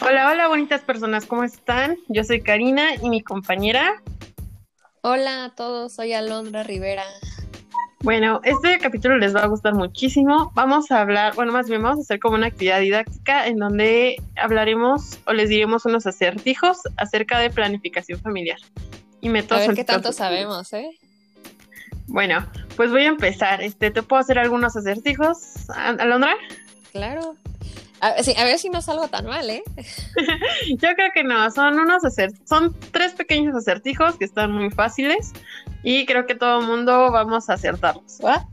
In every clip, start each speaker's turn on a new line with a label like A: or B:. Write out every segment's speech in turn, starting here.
A: Hola, hola, bonitas personas, ¿cómo están? Yo soy Karina y mi compañera.
B: Hola a todos, soy Alondra Rivera.
A: Bueno, este capítulo les va a gustar muchísimo. Vamos a hablar, bueno, más bien vamos a hacer como una actividad didáctica en donde hablaremos o les diremos unos acertijos acerca de planificación familiar y métodos.
B: A ver qué tanto sabemos, ¿eh?
A: Bueno, pues voy a empezar. Este, ¿te puedo hacer algunos acertijos, Alondra?
B: Claro. A, a ver si no salgo tan mal, ¿eh?
A: Yo creo que no, son unos son tres pequeños acertijos que están muy fáciles y creo que todo el mundo vamos a acertarlos, ¿va?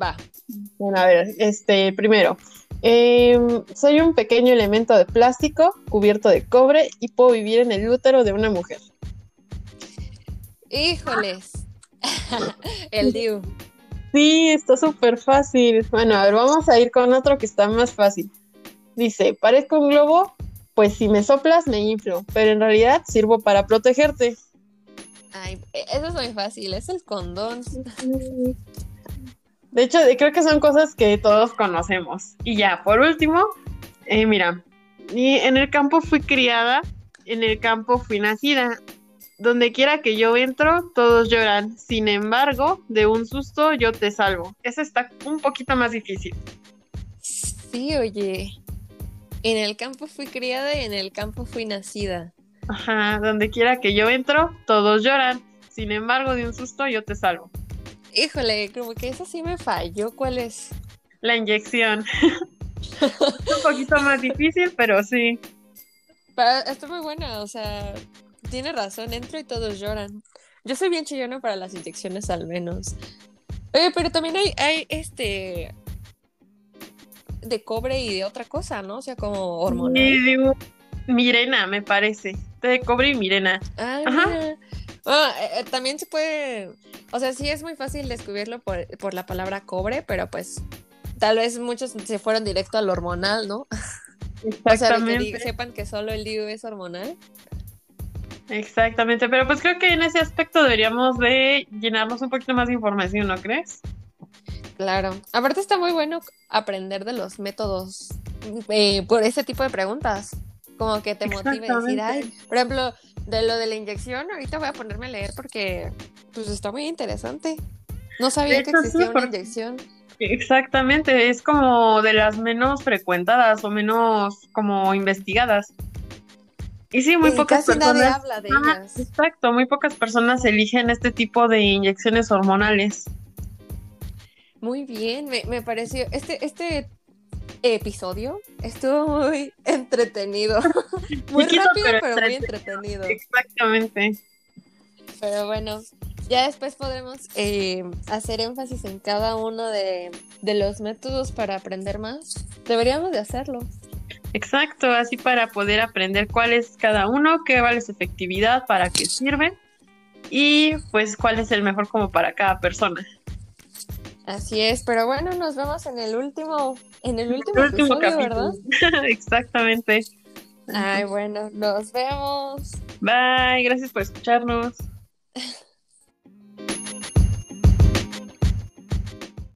B: Va.
A: Bueno, a ver, este, primero, em, soy un pequeño elemento de plástico cubierto de cobre y puedo vivir en el útero de una mujer.
B: Híjoles. el Diu.
A: Sí, está súper fácil. Bueno, a ver, vamos a ir con otro que está más fácil. Dice, parezco un globo, pues si me soplas me inflo, pero en realidad sirvo para protegerte.
B: Ay, eso es muy fácil, es el condón.
A: De hecho, creo que son cosas que todos conocemos. Y ya, por último, eh, mira, y en el campo fui criada, en el campo fui nacida. Donde quiera que yo entro, todos lloran. Sin embargo, de un susto yo te salvo. Eso está un poquito más difícil.
B: Sí, oye. En el campo fui criada y en el campo fui nacida.
A: Ajá, donde quiera que yo entro, todos lloran. Sin embargo, de un susto yo te salvo.
B: Híjole, como que eso sí me falló. ¿Cuál es?
A: La inyección. un poquito más difícil, pero sí.
B: está muy buena, o sea, tiene razón, entro y todos lloran. Yo soy bien chillona para las inyecciones al menos. Oye, pero también hay, hay este de cobre y de otra cosa, ¿no? O sea, como hormonal.
A: Mirena, me parece. De cobre y Mirena.
B: Ah, Ajá. Ah, eh, eh, también se puede, o sea, sí es muy fácil descubrirlo por, por, la palabra cobre, pero pues tal vez muchos se fueron directo al hormonal, ¿no?
A: Exactamente.
B: O sea, que sepan que solo el DIU es hormonal.
A: Exactamente, pero pues creo que en ese aspecto deberíamos de llenarnos un poquito más de información, ¿no crees?
B: Claro. Aparte está muy bueno aprender de los métodos eh, por ese tipo de preguntas. Como que te motive a decir, ay, por ejemplo, de lo de la inyección, ahorita voy a ponerme a leer porque pues está muy interesante. No sabía que existía una inyección.
A: Exactamente, es como de las menos frecuentadas o menos como investigadas. Y sí, muy pocas
B: casi
A: personas.
B: Nadie habla de ellas.
A: Exacto, muy pocas personas eligen este tipo de inyecciones hormonales.
B: Muy bien, me, me pareció. Este, este episodio estuvo muy entretenido. muy rápido, pero, muy entretenido.
A: Exactamente.
B: Pero bueno, ya después podremos eh, hacer énfasis en cada uno de, de los métodos para aprender más. Deberíamos de hacerlo.
A: Exacto, así para poder aprender cuál es cada uno, qué vale su efectividad, para qué sirven y pues cuál es el mejor como para cada persona.
B: Así es, pero bueno, nos vemos en el último, en el último, episodio, capítulo. ¿verdad?
A: Exactamente.
B: Ay, bueno, nos vemos.
A: Bye, gracias por escucharnos.